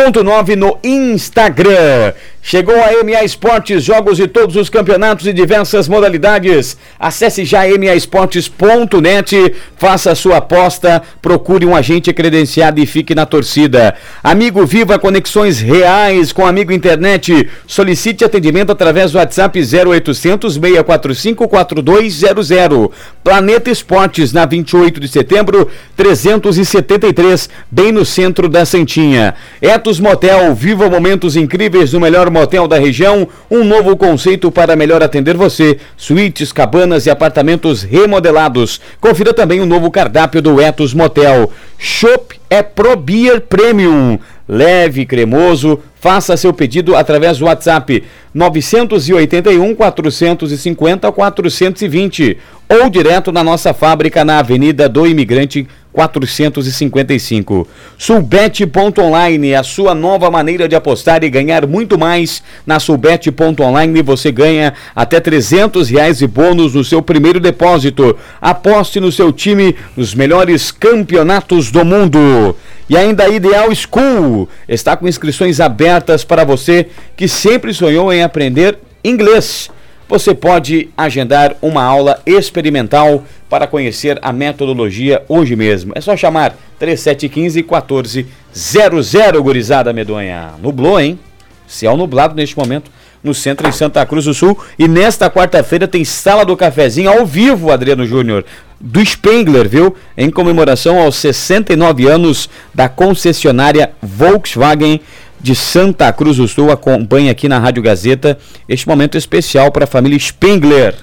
107.9 no Instagram. Chegou a MA Esportes, jogos de todos os campeonatos e diversas modalidades. Acesse já maesportes.net, faça sua aposta, procure um agente credenciado e fique na torcida. Amigo Viva conexões reais com Amigo Internet. Solicite atendimento através do WhatsApp 0800 645 4200. Planeta Esportes na 28 de setembro, 373, bem no centro da Santinha. Etos Motel, viva momentos incríveis no melhor motel da região. Um novo conceito para melhor atender você. Suítes, cabanas e apartamentos remodelados. Confira também o novo cardápio do Etos Motel. Shop é Pro Beer Premium. Leve, cremoso. Faça seu pedido através do WhatsApp 981 450 420 ou direto na nossa fábrica na Avenida do Imigrante 455. Sulbet.online, a sua nova maneira de apostar e ganhar muito mais. Na Sulbet.online você ganha até 300 reais de bônus no seu primeiro depósito. Aposte no seu time nos melhores campeonatos do mundo. E ainda a Ideal School está com inscrições abertas para você que sempre sonhou em aprender inglês você pode agendar uma aula experimental para conhecer a metodologia hoje mesmo. É só chamar 3715 1400, gurizada medonha. Nublou, hein? Céu nublado neste momento no centro em Santa Cruz do Sul. E nesta quarta-feira tem Sala do Cafezinho ao vivo, Adriano Júnior, do Spengler, viu? Em comemoração aos 69 anos da concessionária Volkswagen de Santa Cruz do Sul acompanha aqui na Rádio Gazeta este momento especial para a família Spengler.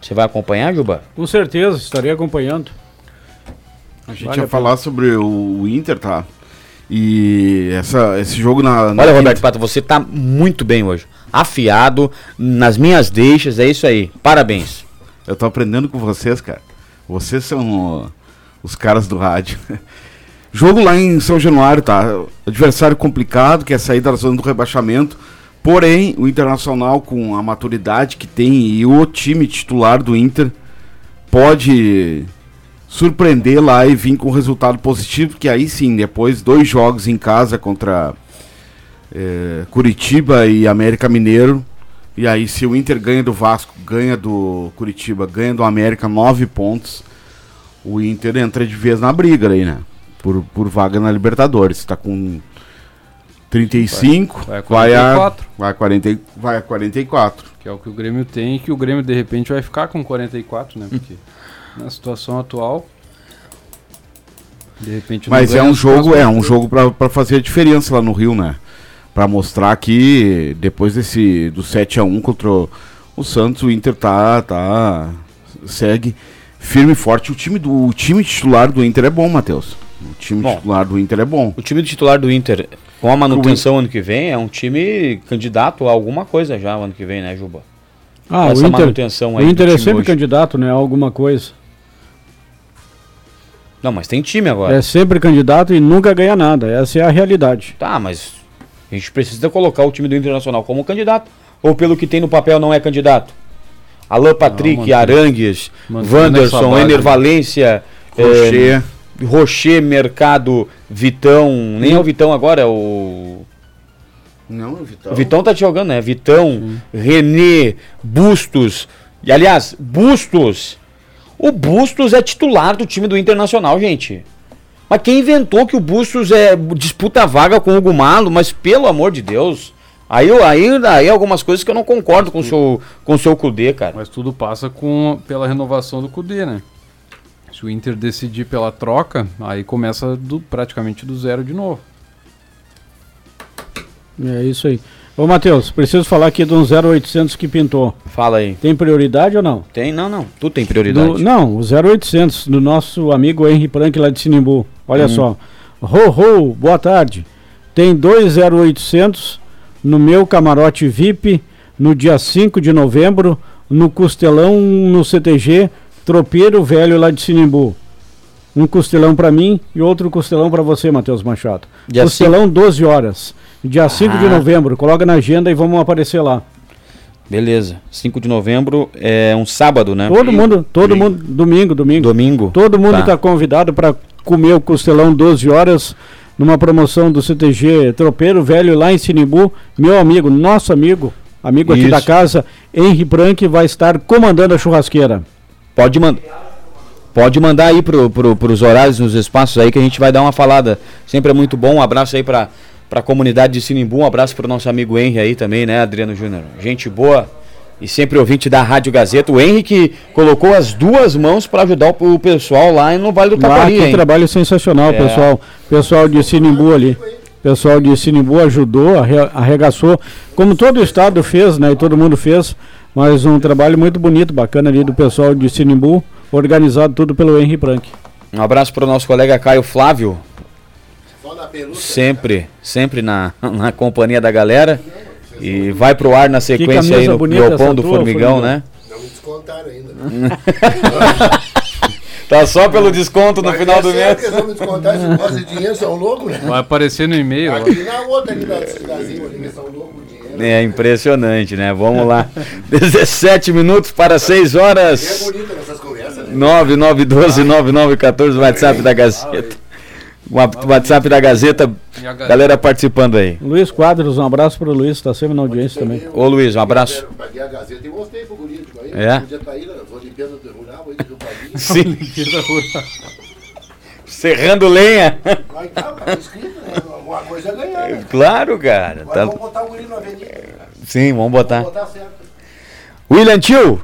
Você vai acompanhar, Juba? Com certeza, estarei acompanhando. A gente vale ia falar sobre o Inter, tá? E essa, esse jogo na. na Olha, Roberto Pato, você tá muito bem hoje. Afiado, nas minhas deixas, é isso aí. Parabéns. Eu tô aprendendo com vocês, cara. Vocês são os caras do rádio. Jogo lá em São Januário, tá? Adversário complicado, que é sair da zona do rebaixamento. Porém, o Internacional, com a maturidade que tem e o time titular do Inter, pode surpreender lá e vir com resultado positivo, que aí sim, depois dois jogos em casa contra é, Curitiba e América Mineiro. E aí, se o Inter ganha do Vasco, ganha do Curitiba, ganha do América, nove pontos, o Inter entra de vez na briga aí, né? Por, por vaga na Libertadores. Está com 35, vai, vai, a 44. Vai a, 40, vai a 44. Que é o que o Grêmio tem e que o Grêmio de repente vai ficar com 44, né? Porque na situação atual. De repente Mas é um jogo, é um jogo para fazer a diferença lá no Rio, né? Para mostrar que depois desse do 7 a 1 contra o Santos, o Inter tá tá segue firme e forte. O time do o time titular do Inter é bom, Matheus. O time bom, titular do Inter é bom. O time titular do Inter, com a manutenção ano que vem, é um time candidato a alguma coisa já ano que vem, né, Juba? Ah, o Inter, manutenção o Inter é sempre hoje. candidato, né, a alguma coisa. Não, mas tem time agora. É sempre candidato e nunca ganha nada. Essa é a realidade. Tá, mas a gente precisa colocar o time do Internacional como candidato. Ou pelo que tem no papel não é candidato? Alain Patrick, não, Arangues, Wanderson, Ener Valência, Rocher. É, Rocher, Mercado, Vitão. Nem é o Vitão agora, é o. Não, o Vitão. O Vitão tá jogando, né? Vitão, Sim. René, Bustos. E aliás, Bustos. O Bustos é titular do time do Internacional, gente. Mas quem inventou que o Bustos é disputa vaga com o Hugo Malo, mas pelo amor de Deus. Aí, aí, aí algumas coisas que eu não concordo com o seu, com o seu Cudê, cara. Mas tudo passa com, pela renovação do Cudê, né? Se o Inter decidir pela troca, aí começa do, praticamente do zero de novo. É isso aí. Ô Matheus, preciso falar aqui de um 0800 que pintou. Fala aí. Tem prioridade ou não? Tem, não, não. Tu tem prioridade. Do, não, o 0800 do nosso amigo Henry Prank lá de Sinimbu. Olha hum. só. Ho, ho, boa tarde. Tem dois 0800 no meu camarote VIP no dia 5 de novembro no Costelão no CTG Tropeiro Velho lá de Sinimbu. Um costelão para mim e outro costelão para você, Matheus Machado. Dia costelão cinco... 12 horas. Dia ah. 5 de novembro. Coloca na agenda e vamos aparecer lá. Beleza. 5 de novembro é um sábado, né? Todo mundo, todo domingo. mundo, domingo, domingo. Domingo. Todo mundo está tá convidado para comer o costelão 12 horas numa promoção do CTG Tropeiro Velho lá em Sinimbu. Meu amigo, nosso amigo, amigo aqui Isso. da casa, Henri Branque vai estar comandando a churrasqueira. Pode mandar. Pode mandar aí pro, pro, pros horários nos espaços aí que a gente vai dar uma falada. Sempre é muito bom. Um abraço aí pra, pra comunidade de Sinimbu. Um abraço pro nosso amigo Henry aí também, né, Adriano Júnior? Gente boa e sempre ouvinte da Rádio Gazeta. O Henry que colocou as duas mãos para ajudar o, pessoal lá no Vale do Taquari. Ah, que trabalho sensacional, é. pessoal. Pessoal de Sinimbu ali. Pessoal de Sinimbu ajudou, arregaçou, como todo o estado fez, né? E todo mundo fez mas um trabalho muito bonito, bacana ali do pessoal de Sinimbu, organizado tudo pelo Henry Prank. Um abraço para o nosso colega Caio Flávio. Sempre, sempre na, na companhia da galera. E vai pro ar na sequência aí no Leopoldo do Formigão, né? Não me descontaram ainda. Né? Tá só pelo desconto no Mas final do é sério mês. que eles vão me descontar esse negócio de dinheiro, são loucos, né? Vai aparecer no e-mail. ó. Aqui na outra ali da que são loucos. É impressionante, né? Vamos lá. 17 minutos para 6 É horas. bonito nessas conversas, né? 9912-9914, WhatsApp da Gazeta. WhatsApp da Gazeta, galera participando aí. Luiz Quadros, um abraço pro Luiz, tá sempre na audiência também. Ô Luiz, um abraço. Eu Paguei a Gazeta e mostrei pro guri. Tipo, aí, É? podia tá aí, né? Do rural, aí do. Sim. Serrando lenha. Mas tá, tá escrito, é ganhar, né? Claro, cara. Agora Tá- vamos botar o guri na avenida. Sim, vamos botar. Vamos botar certo. William Tio.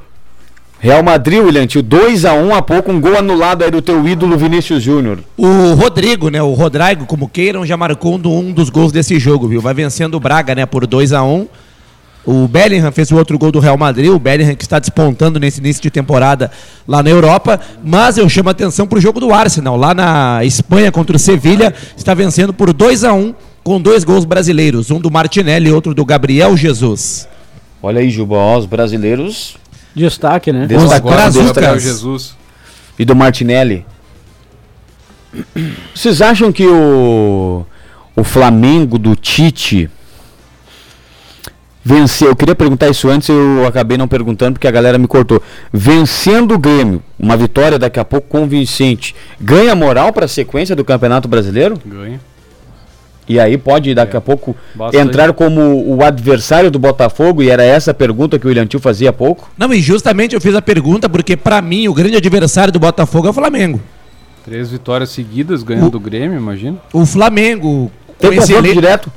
Real Madrid, William Tio. 2x1 há pouco, um gol anulado aí do teu ídolo Vinícius Júnior. O Rodrigo, né? O Rodrigo, como queiram, já marcou um, do- um dos gols desse jogo, viu? Vai vencendo o Braga, né? Por 2 a 1 O Bellingham fez o outro gol do Real Madrid, o Bellingham que está despontando nesse início de temporada lá na Europa, mas eu chamo a atenção para o jogo do Arsenal, lá na Espanha contra o Sevilha, está vencendo por 2 a 1 com dois gols brasileiros, um do Martinelli e outro do Gabriel Jesus. Olha aí, Juba, ó, os brasileiros. Destaque, né? Destaque do. Gabriel Jesus. E do Martinelli. Vocês acham que o, o Flamengo do Tite venceu? Eu queria perguntar isso antes, eu acabei não perguntando porque a galera me cortou. Vencendo o Grêmio, uma vitória daqui a pouco convincente, ganha moral para a sequência do Campeonato Brasileiro? Ganha. E aí pode daqui a pouco Bastante. entrar como o adversário do Botafogo? E era essa a pergunta que o William Tio fazia há pouco? Não, e justamente eu fiz a pergunta porque para mim o grande adversário do Botafogo é o Flamengo. Três vitórias seguidas ganhando O- do Grêmio, imagina. O Flamengo Tem com confronto elenco- direto?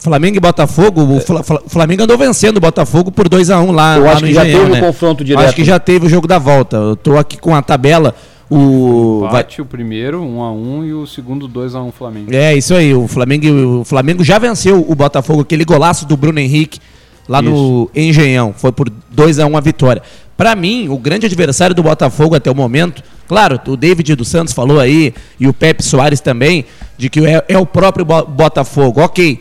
Flamengo e Botafogo, o Fla- Fla- Flamengo andou vencendo o Botafogo por 2x1 lá, Eu lá acho no que já Engenhão, teve né? o confronto direto. Acho que já teve o jogo da volta. Eu tô aqui com a tabela. O. vai- Bate o primeiro, 1 a 1 e o segundo 2 a 1 Flamengo. É, isso aí. O Flamengo, o Flamengo já venceu o Botafogo, aquele golaço do Bruno Henrique lá no Engenhão. Foi por 2x1 a vitória. Pra mim, o grande adversário do Botafogo até o momento, claro, o David dos Santos falou aí, e o Pepe Soares também, de que é, é o próprio Bo- Botafogo. Ok.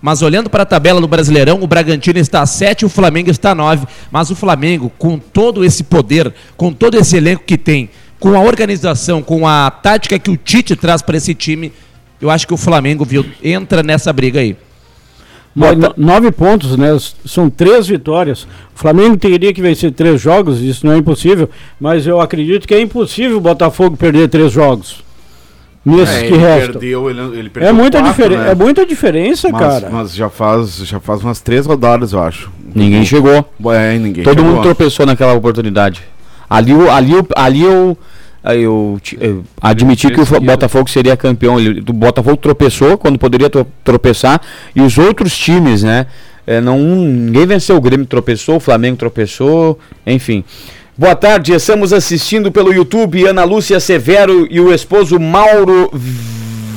Mas olhando para a tabela do Brasileirão, o Bragantino está a 7 o Flamengo está a 9. Mas o Flamengo, com todo esse poder, com todo esse elenco que tem, com a organização, com a tática que o Tite traz para esse time, eu acho que o Flamengo viu, entra nessa briga aí. No- no- nove pontos, né? São três vitórias. O Flamengo teria que vencer três jogos, isso não é impossível, mas eu acredito que é impossível o Botafogo perder três jogos. Nesses É, que ele restam. perdeu, ele, ele perdeu É muita, quatro, diferen né? é muita diferença, mas, cara. mas já faz já faz umas três rodadas, eu acho. Ninguém chegou. É, ninguém Todo chegou. mundo tropeçou naquela oportunidade. Ali, eu- ali, eu- ali eu, eu, eu admiti que o seguida. Botafogo seria campeão. O Botafogo tropeçou quando poderia tro- tropeçar. E os outros times, né? é, não, ninguém venceu. O Grêmio tropeçou, o Flamengo tropeçou, enfim. Boa tarde, estamos assistindo pelo YouTube Ana Lúcia Severo e o esposo Mauro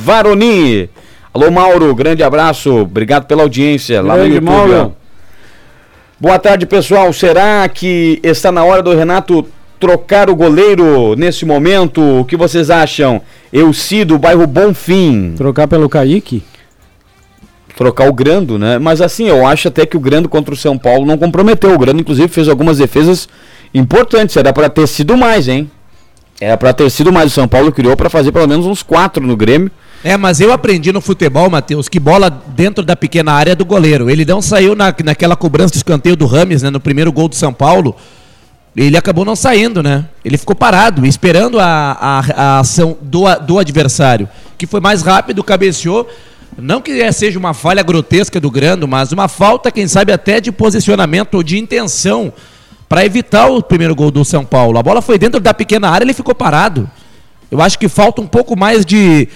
Varoni. Alô, Mauro, grande abraço. Obrigado pela audiência lá no Grande YouTube. Mauro. Boa tarde, pessoal. Será que está na hora do Renato trocar o goleiro nesse momento? O que vocês acham? Eu do bairro Bonfim. Trocar pelo Kaique. Trocar o Grando, né? Mas assim, eu acho até que o Grando contra o São Paulo não comprometeu. O Grando, inclusive, fez algumas defesas importantes. Era para ter sido mais, hein? Era para ter sido mais. O São Paulo criou para fazer pelo menos uns quatro no Grêmio. É, mas eu aprendi no futebol, Matheus, que bola dentro da pequena área é do goleiro. Ele não saiu na, naquela cobrança de escanteio do Rames, né? No primeiro gol do São Paulo. Ele acabou não saindo, né? Ele ficou parado, esperando a, a, a ação do, do adversário. Que foi mais rápido, cabeceou. Não que é- seja uma falha grotesca do Grando, mas uma falta, quem sabe, até de posicionamento ou de intenção para evitar o primeiro gol do São Paulo. A bola foi dentro da pequena área, ele ficou parado. Eu acho que falta um pouco mais de.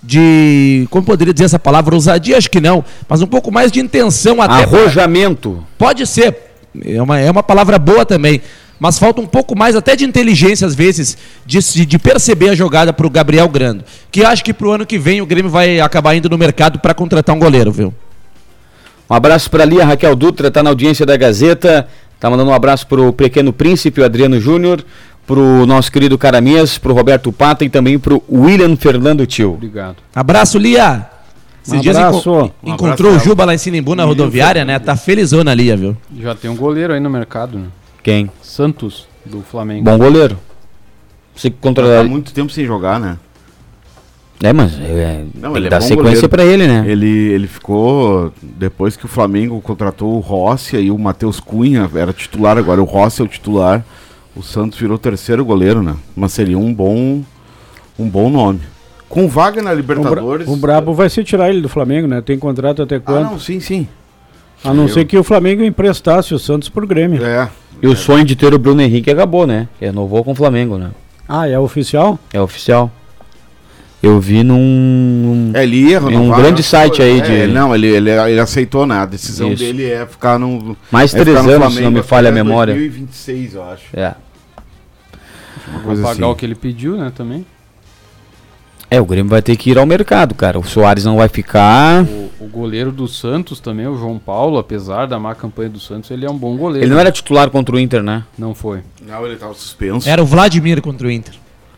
De. Como poderia dizer essa palavra? Ousadia, acho que não. Mas um pouco mais de intenção até. pra- Arrojamento. Pode ser. É uma, é uma palavra boa também. Mas falta um pouco mais até de inteligência, às vezes, de, de perceber a jogada para o Gabriel Grando. Que acho que pro ano que vem o Grêmio vai acabar indo no mercado para contratar um goleiro, viu? Um abraço para ali, a Raquel Dutra, tá na audiência da Gazeta. Tá mandando um abraço pro Pequeno Príncipe, o Adriano Júnior, pro nosso querido Caramias, pro Roberto Pata e também pro William Fernando Tio. Obrigado. Abraço, Lia! Esses Um dias abraço. enco- Um encontrou abraço, o Juba lá em Sinimbu na rodoviária, né? Tá felizona a Lia, viu? Já tem um goleiro aí no mercado, né? Quem? Santos, do Flamengo. Bom goleiro. Você Tá contra... muito tempo sem jogar, né? É, mas é, Não, tem ele que é dar sequência pra ele, né? Ele, ele ficou. Depois que o Flamengo contratou o Rossi e o Matheus Cunha era titular, agora o Rossi é o titular. O Santos virou terceiro goleiro, né? Mas seria um bom. Um bom nome. Com vaga na O, Bra- Libertadores. o Brabo vai se tirar ele do Flamengo, né? Tem contrato até Ah, quando? não, sim, sim. a não eu- ser que o Flamengo emprestasse o Santos pro Grêmio. É. E o sonho de ter o Bruno Henrique acabou, né? Renovou com o Flamengo, né? Ah, é oficial? É oficial. Eu vi num. É, ele ia Em um renovar, grande né? site aí É, de- Não, ele, ele, ele aceitou, né? A decisão Isso. dele é ficar no. Mais é três anos, se não me falha a memória. 2026, eu acho. É. Uma Vou coisa pagar assim. o que ele pediu, né, também. É, o Grêmio vai ter que ir ao mercado, cara. O Soares não vai ficar. O, o goleiro do Santos também, o João Paulo, apesar da má campanha do Santos, ele é um bom goleiro. Ele não era titular contra o Inter, né? Não foi. Não, ele tava suspenso. Era o Vladimir contra o Inter.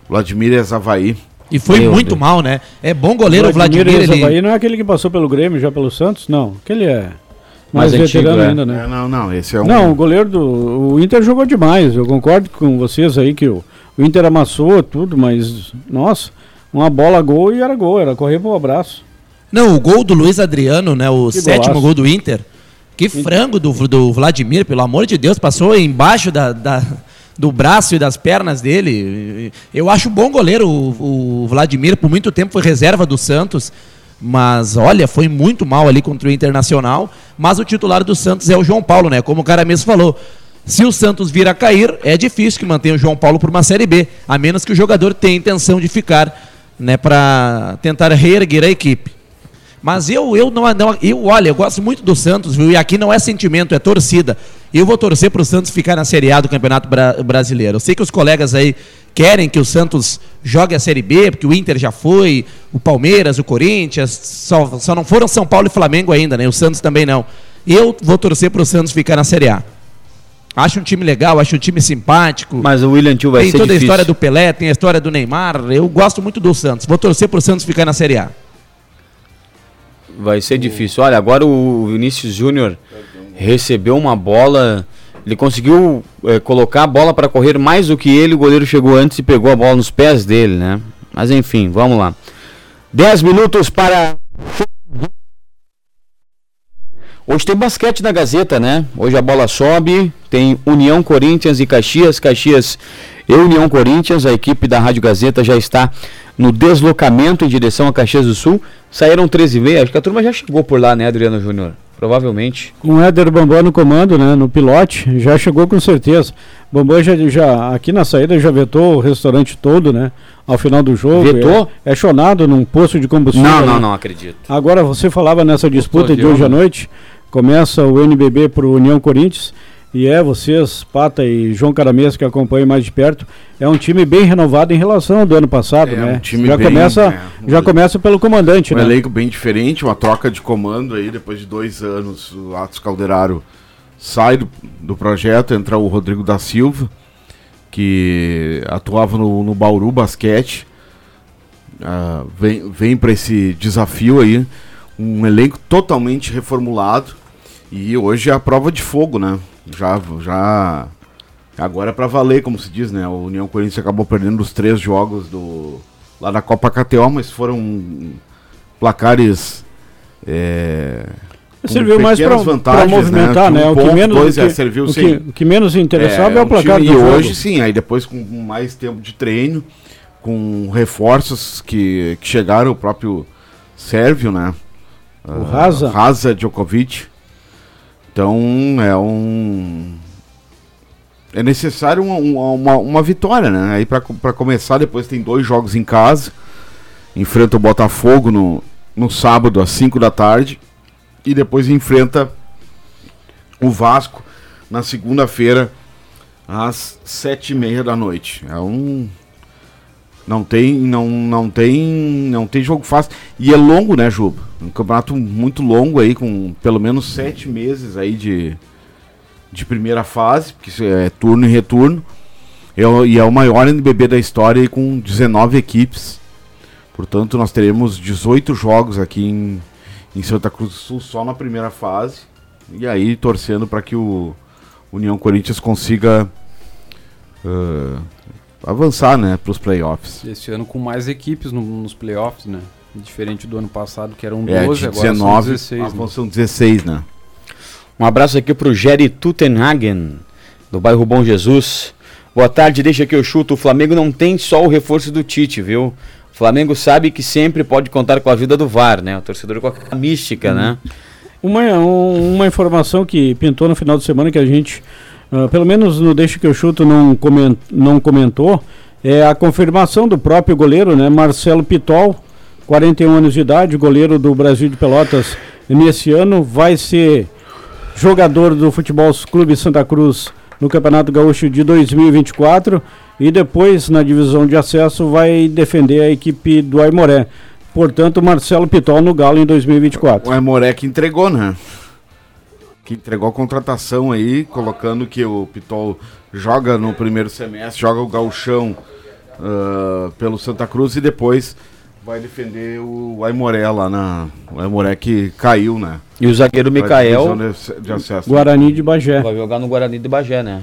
Vladimir Ezavaí. E foi Meu muito Deus. mal, né? É bom goleiro o Vladimir, Vladimir ele... Não é aquele que passou pelo Grêmio já pelo Santos? Não, aquele é mais, Mais antigo, veterano é. ainda, né? É, não, não, esse é um. Não, o goleiro do. O Inter jogou demais. Eu concordo com vocês aí que o, o Inter amassou tudo, mas. Nossa, uma bola gol e era gol, era correr pro abraço. Não, o gol do Luiz Adriano, né? O Que sétimo golaço. gol do Inter. Que frango do, do Vladimir, pelo amor de Deus, passou embaixo da, da- do braço e das pernas dele. Eu acho bom goleiro o, o Vladimir, por muito tempo foi reserva do Santos. Mas olha, foi muito mal ali contra o Internacional. Mas o titular do Santos é o João Paulo, né? Como o cara mesmo falou. Se o Santos vir a cair, é difícil que mantenha o João Paulo por uma Série B. A menos que o jogador tenha intenção de ficar, né? Para tentar reerguer a equipe. Mas eu, eu não, não, eu, olha, eu gosto muito do Santos, viu? E aqui não é sentimento, é torcida. Eu vou torcer para o Santos ficar na Série A do Campeonato Bra- Brasileiro. Eu sei que os colegas aí querem que o Santos jogue a Série B, porque o Inter já foi, o Palmeiras, o Corinthians, só, só não foram São Paulo e Flamengo ainda, né? O Santos também não. Eu vou torcer para o Santos ficar na Série A. Acho um time legal, acho um time simpático. Mas o William Tio vai tem ser toda a difícil. história do Pelé, tem a história do Neymar. Eu gosto muito do Santos. Vou torcer para o Santos ficar na Série A. Vai ser difícil. Olha, agora o Vinícius Júnior recebeu uma bola. Ele conseguiu eh, colocar a bola para correr mais do que ele. O goleiro chegou antes e pegou a bola nos pés dele, né? Mas enfim, vamos lá. 10 minutos para. Hoje tem basquete na Gazeta, né? Hoje a bola sobe, tem União Corinthians e Caxias, Caxias e União Corinthians. A equipe da Rádio Gazeta já está no deslocamento em direção a Caxias do Sul. Saíram 13 e meia, acho que a turma já chegou por lá, né, Adriano Júnior? Provavelmente. Com o Éder Bambam no comando, né? No pilote, já chegou com certeza. Bambam já, já aqui na saída já vetou o restaurante todo, né? Ao final do jogo. Vetou? É, é chonado num posto de combustível. Não, né? não, não acredito. Agora você falava nessa disputa de hoje à né? noite. Começa o NBB pro União Corinthians. E é vocês, Pata e João Caramês, que acompanham mais de perto. É um time bem renovado em relação ao do ano passado, É, né? um time já bem, começa, é, um já começa pelo comandante, Um né? elenco bem diferente, uma troca de comando aí, depois de dois anos, o Atos Calderaro sai do, do projeto, entra o Rodrigo da Silva, que atuava no, no Bauru Basquete, Ah, vem, vem para esse desafio aí, um elenco totalmente reformulado, e hoje é a prova de fogo, né? Já, já agora é para valer, como se diz, né? O União Corinthians acabou perdendo os três jogos do lá da Copa KTO, mas foram placares é, Serviu mais para vantagens, movimentar, né? Um O que menos, dois, o é, serviu o que, o que menos interessava é, o um placar time- do E jogo. hoje sim, aí depois com mais tempo de treino, com reforços que, que chegaram, o próprio Sérvio, né? O Raza. Raza Djokovic. Então é um. É necessário uma, uma, uma- vitória, né? Aí pra começar, depois tem dois jogos em casa. Enfrenta o Botafogo no, no sábado às 5 da tarde. E depois enfrenta o Vasco na segunda-feira às sete e meia da noite. É um não tem não não tem não tem jogo fácil e é longo, né, Juba? Um campeonato muito longo aí com pelo menos sete meses aí de de primeira fase, porque é turno e retorno. É e é o maior NBB da história aí com 19 equipes. Portanto, nós teremos 18 jogos aqui em, em Santa Cruz do Sul só na primeira fase. E aí torcendo para que o União Corinthians consiga ah, avançar, né, pros playoffs. Esse ano com mais equipes no- nos playoffs, né? Diferente do ano passado, que eram É, 12, de agora 19, são 16. agora né? são 16, né? Um abraço aqui pro Jerry Tutenhagen, do bairro Bom Jesus. Boa tarde, deixa que eu chuto. O Flamengo não tem só o reforço do Tite, viu? O Flamengo sabe que sempre pode contar com a vida do VAR, né? O torcedor com a mística, né? Uma, um- uma informação que pintou no final de semana que a gente, ah, pelo menos no Deixa que eu chuto, não, comen- não comentou, é a confirmação do próprio goleiro, né? Marcelo Pitol, 41 anos de idade, goleiro do Brasil de Pelotas nesse ano, vai ser jogador do Futebol Clube Santa Cruz no Campeonato Gaúcho de 2024 e depois na divisão de acesso vai defender a equipe do Aimoré. Portanto, Marcelo Pitol no Galo em 2024. O Aimoré que entregou, né? Que entregou a contratação aí, colocando que o Pitol joga no primeiro semestre, joga o gauchão ah, pelo Santa Cruz e depois vai defender o Aimoré lá na... O Aimoré que caiu, né? E o zagueiro Mikael divisão de- de acesso. Guarani de Bagé. vai jogar no Guarani de Bagé, né?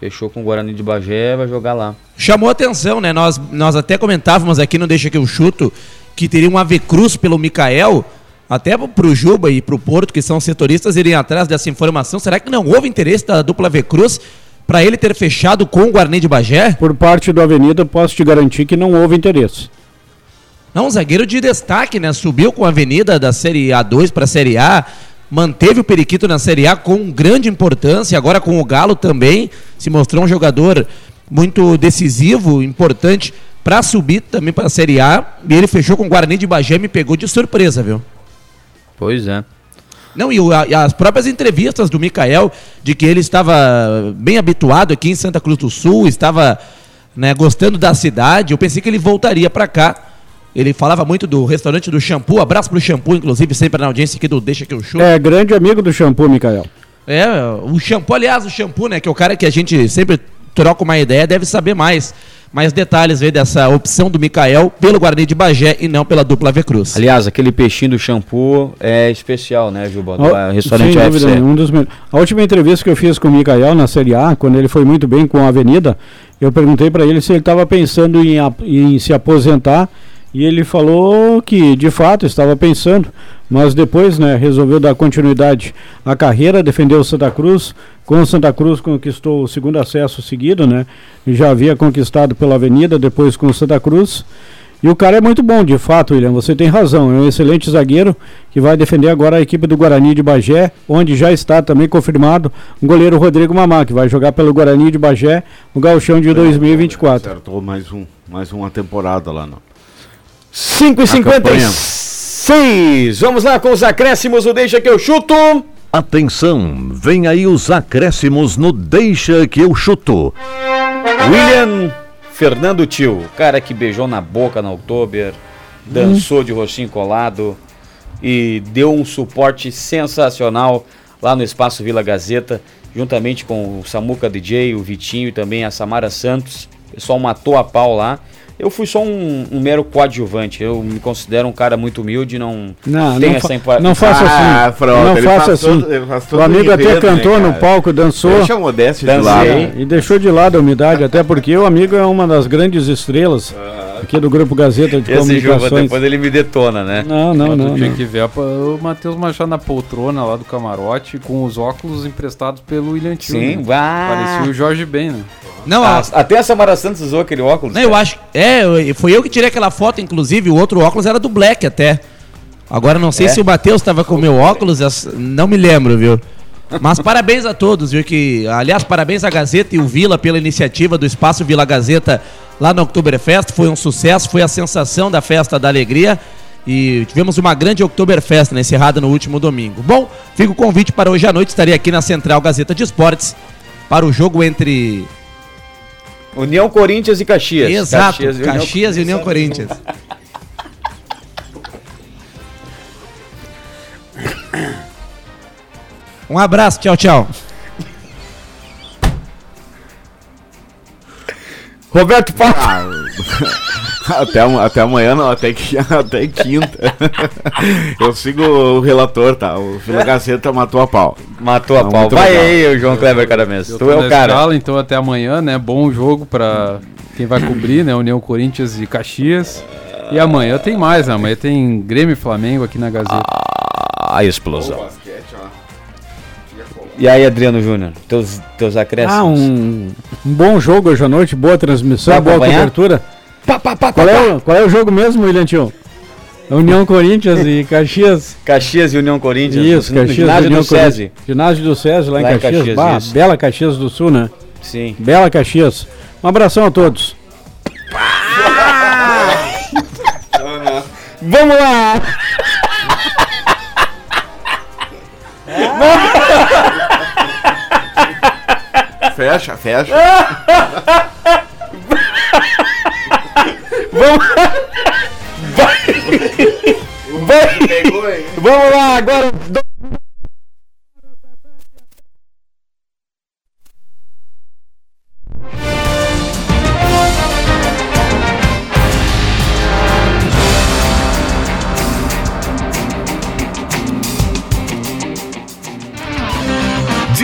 Fechou com o Guarani de Bagé, vai jogar lá. Chamou atenção, né? Nós, nós até comentávamos aqui no Deixa que eu chuto que teria um Ave Cruz pelo Mikael, até pro Juba e pro Porto, que são setoristas, irem atrás dessa informação. Será que não houve interesse da dupla Ave Cruz para ele ter fechado com o Guarani de Bagé? Por parte do Avenida, posso te garantir que não houve interesse. Não, um zagueiro de destaque, né? Subiu com a Avenida da Série A2 para a Série A, manteve o Periquito na Série A com grande importância, agora com o Galo também, se mostrou um jogador muito decisivo, importante para subir também para a Série A. E ele fechou com o Guarani de Bagé, me pegou de surpresa, viu? Pois é. Não, e, o- a- e as próprias entrevistas do Mikael, de que ele estava bem habituado aqui em Santa Cruz do Sul, estava né, gostando da cidade, eu pensei que ele voltaria para cá. Ele falava muito do restaurante do Shampoo, abraço pro Shampoo, inclusive, sempre na audiência aqui do Deixa Que Eu Chuto. É grande amigo do shampoo, Mikael. É, o Shampoo, aliás, o Shampoo, né, que é o cara que a gente sempre troca uma ideia, deve saber mais. Mais detalhes aí dessa opção do Mikael pelo Guarani de Bagé e não pela dupla V Cruz. Aliás, aquele peixinho do shampoo é especial, né, Juba? Do A- restaurante sem UFC. dúvida, um dos A última entrevista que eu fiz com o Mikael na Série A, quando ele foi muito bem com a Avenida, eu perguntei para ele se ele estava pensando em, em se aposentar e ele falou que de fato estava pensando, mas depois né, resolveu dar continuidade à carreira, defendeu o Santa Cruz. Com o Santa Cruz conquistou o segundo acesso seguido, né? E já havia conquistado pela Avenida, depois com o Santa Cruz. E o cara é muito bom, de fato, William. Você tem razão. É um excelente zagueiro que vai defender agora a equipe do Guarani de Bagé, onde já está também confirmado o goleiro Rodrigo Mamá, que vai jogar pelo Guarani de Bagé no Gauchão de 2024. Acertou mais, um, mais uma temporada lá, não. 5 e 56 Vamos lá com os acréscimos, o Deixa que eu chuto. Atenção, vem aí os acréscimos no Deixa que eu chuto. William Fernando Tio, cara que beijou na boca na Oktober, dançou de roxinho colado e deu um suporte sensacional lá no Espaço Vila Gazeta, juntamente com o Samuca DJ, o Vitinho e também a Samara Santos. O pessoal matou a pau lá. Eu fui só um, um mero coadjuvante. Eu me considero um cara muito humilde, não, Não, tenho não, essa fa impa- não faça Ah, assim. pronto, não faça assim. todo- o amigo até enredo, né, cantou no cara? palco, dançou. Deixa a modéstia de lado. E deixou de lado a umidade, até porque o amigo é uma das grandes estrelas aqui do Grupo Gazeta de Esse Juba, Comunicações. depois ele me detona, né? Não, não, Mas tu não. tinha não. que ver a- o Matheus Machado na poltrona lá do camarote com os óculos emprestados pelo William Tio. Sim, né? vá. Parecia o Jorge Ben, né? Não, Ah, a- até a Samara Santos usou aquele óculos. Não, eu acho. É, foi eu que tirei aquela foto, inclusive, o outro óculos era do Black até. Agora não sei É? se o Matheus estava com o meu óculos, não me lembro, viu? Mas parabéns a todos, viu? Que, aliás, parabéns à Gazeta e o Vila pela iniciativa do Espaço Vila Gazeta lá no Oktoberfest. Foi um sucesso, foi a sensação da festa da alegria. E tivemos uma grande Oktoberfest né, encerrada no último domingo. Bom, fica o convite para hoje à noite. Estarei aqui na Central Gazeta de Esportes para o jogo entre União Corinthians e Caxias. Exato, e União- Caxias e União Corinthians. Um abraço, tchau, tchau. Roberto Papa. Até, am- até amanhã não, até, até quinta. Eu sigo o relator, tá? O Vila Gazeta matou a pau. Matou a Não, pau. Vai legal. aí, o João Kleber Caramês. Eu Tu é o cara. escala, então até amanhã, né? Bom jogo pra quem vai cobrir, né? União Corinthians e Caxias. E amanhã tem mais, né? Amanhã tem Grêmio e Flamengo aqui na Gazeta. A explosão. E aí, Adriano Júnior, teus, teus acréscimos? Ah, um, um bom jogo hoje à noite, boa transmissão, Vai boa acompanhar? cobertura. Pá, pá, pá, Qual é, o, qual é o jogo mesmo, William Tio? União Corinthians e Caxias. Caxias e União Corinthians. Isso, no, no Caxias ginásio União do SESI. Ginásio do SESI, lá, Lá em em Caxias. Caxias, Bah. Bela Caxias do Sul, né? Sim. Bela Caxias. Um abração a todos. Vamos lá! Fecha, fecha. Vai! Vamos lá, agora.